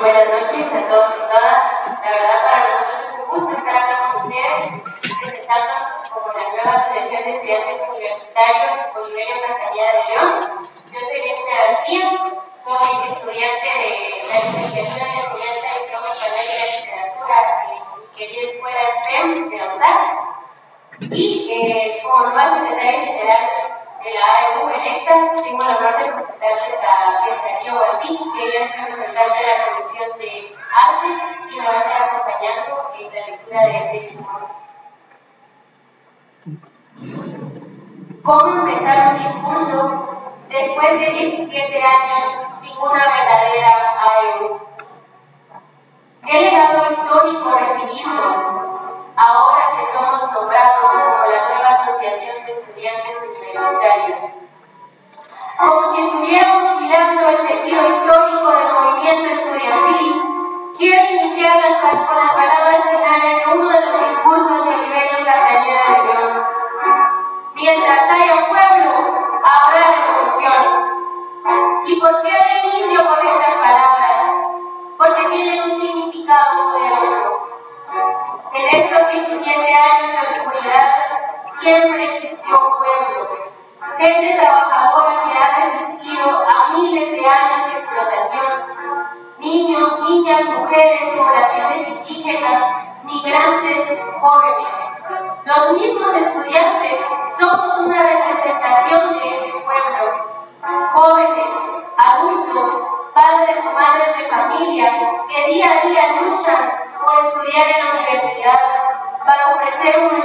buenas noches a todos y todas. La verdad, para nosotros es un gusto estar acá con ustedes, presentándonos como la nueva Asociación de Estudiantes Universitarios Bolivarios Castañeda de León. Yo soy Lina García, presentarles a Elsaría Guapich, que ella es representante de la Comisión de Arte y me va a estar acompañando en la lectura de este discurso. ¿Cómo empezar un discurso después de 17 años sin una verdadera AEU? Siempre existió pueblo, gente trabajadora que ha resistido a miles de años de explotación, niños, niñas, mujeres, poblaciones indígenas, migrantes, jóvenes. Los mismos estudiantes somos una representación de ese pueblo. Jóvenes, adultos, padres o madres de familia que día a día luchan por estudiar en la universidad, para ofrecer un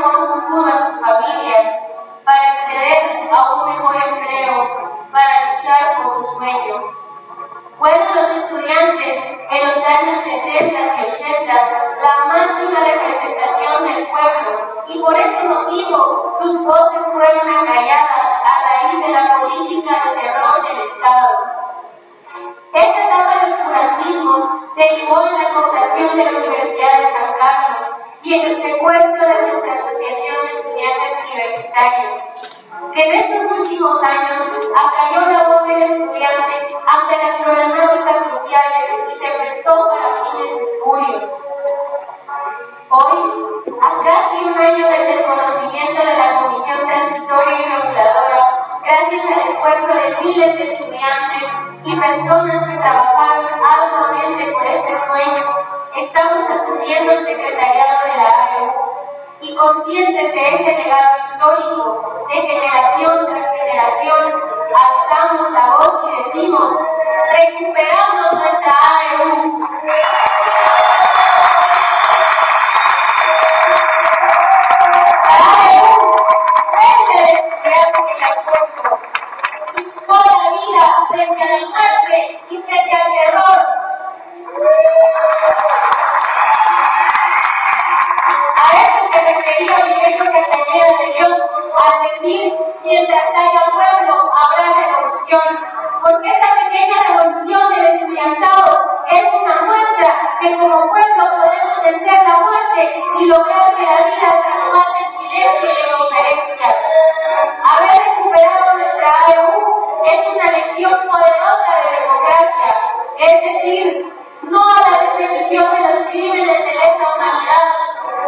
70 y 80 la máxima representación del pueblo y por ese motivo sus voces fueron acalladas a raíz de la política de terror del Estado. Esa etapa del oscurantismo derivó en la cooptación de la Universidad de San Carlos y en el secuestro de nuestra Asociación de Estudiantes Universitarios, que en estos últimos años acalló la voz del estudiante ante las problemáticas sociales Hoy, a casi un año del desconocimiento de la Comisión Transitoria y Reguladora, gracias al esfuerzo de miles de estudiantes y personas que trabajaron arduamente por este sueño, estamos asumiendo el secretariado de la AEU y conscientes de ese legado histórico, de generación tras generación, alzamos la voz y decimos, recuperamos frente a la muerte y frente al terror. A eso se refería Oliverio Castañeda de León al decir, mientras haya pueblo, poderosa de democracia, es decir, no a la repetición de los crímenes de lesa humanidad,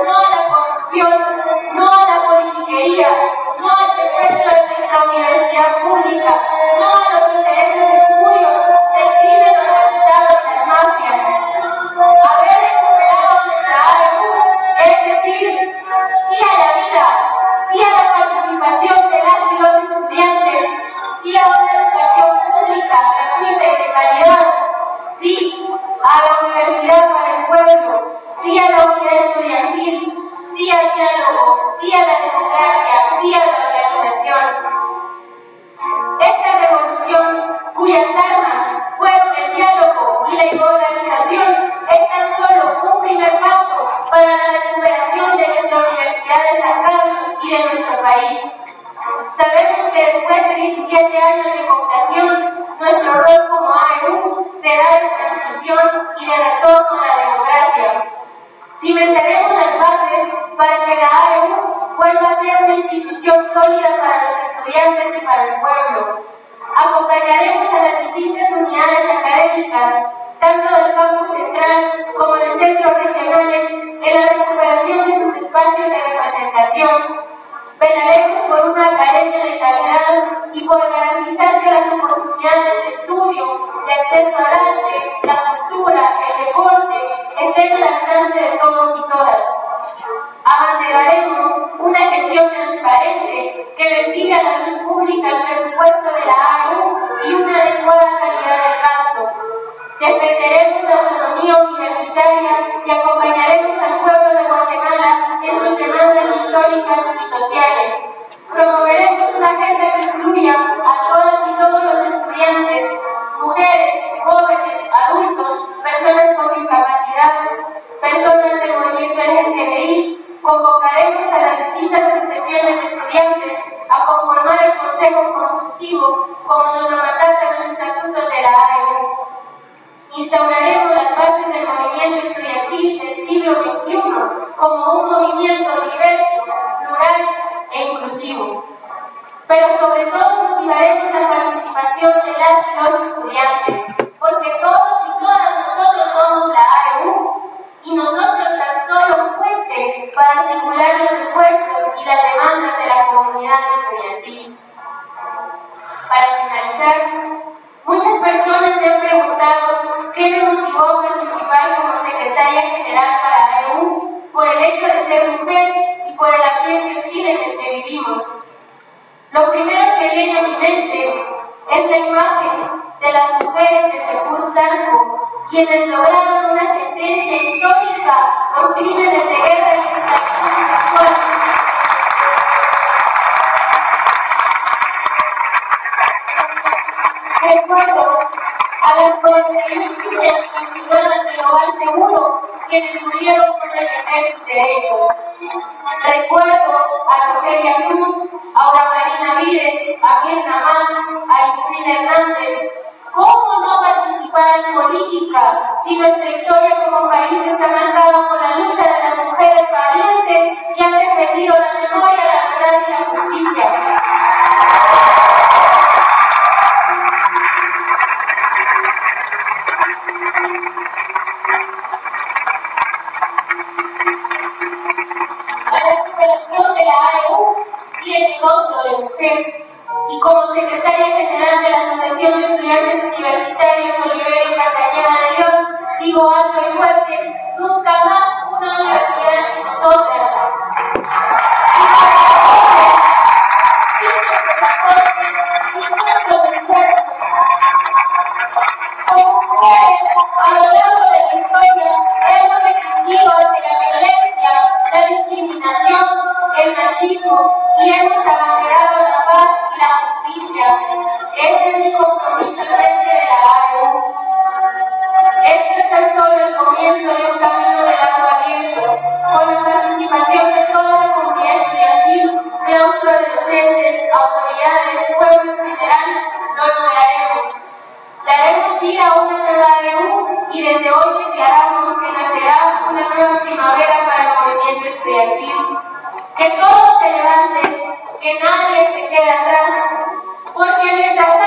no a la corrupción, no a la politiquería, no al secuestro de nuestra universidad pública, no a 17 años de cooptación, nuestro rol como AEU será de transición y de retorno a la democracia. Cimentaremos las bases para que la AEU vuelva a ser una institución sólida para los estudiantes y para el pueblo. Acompañaremos a las distintas unidades académicas tanto del campus central como de centros regionales, en la recuperación de sus espacios de representación. Velaremos por una academia de calidad y por garantizar que las oportunidades de estudio, de acceso al arte, la cultura, el deporte, históricas y sociales. Promoveremos una agenda que incluya a todas y todos los estudiantes, mujeres, jóvenes, adultos, personas con discapacidad, personas del movimiento LGTBI, convocaremos a las distintas asociaciones de estudiantes a conformar el Consejo Consultivo como nos lo mandan los estatutos de la AEU. Instauraremos las bases del movimiento estudiantil del siglo XXI como un movimiento diverso, Pero sobre todo motivaremos la participación de las y los estudiantes, porque todos y todas nosotros somos la AEU y nosotros tan solo un puente para articular los esfuerzos y las demandas de la comunidad estudiantil. Para finalizar, muchas personas me han preguntado qué me motivó a participar como secretaria general para EU por el hecho de ser mujer y por el ambiente hostil en el que vivimos. Lo primero que viene a mi mente es la imagen de las mujeres de Segur Sarco, quienes lograron una sentencia histórica por crímenes de guerra y esclavitud sexual. Recuerdo a las 41 niñas hogar seguro, quienes murieron por defender sus derechos. Recuerdo a Rogelia Cruz, a Marina Vides, a Bien Namán, a Yasmín Hernández. ¿Cómo no participar en política si nuestra historia como país está marcada por la lucha de las mujeres valientes que han defendido la memoria, secretaria general de la Asociación de Estudiantes Universitarios Olivera y Cartañeda de León, digo que todos se levanten, que nadie se quede atrás, porque mientras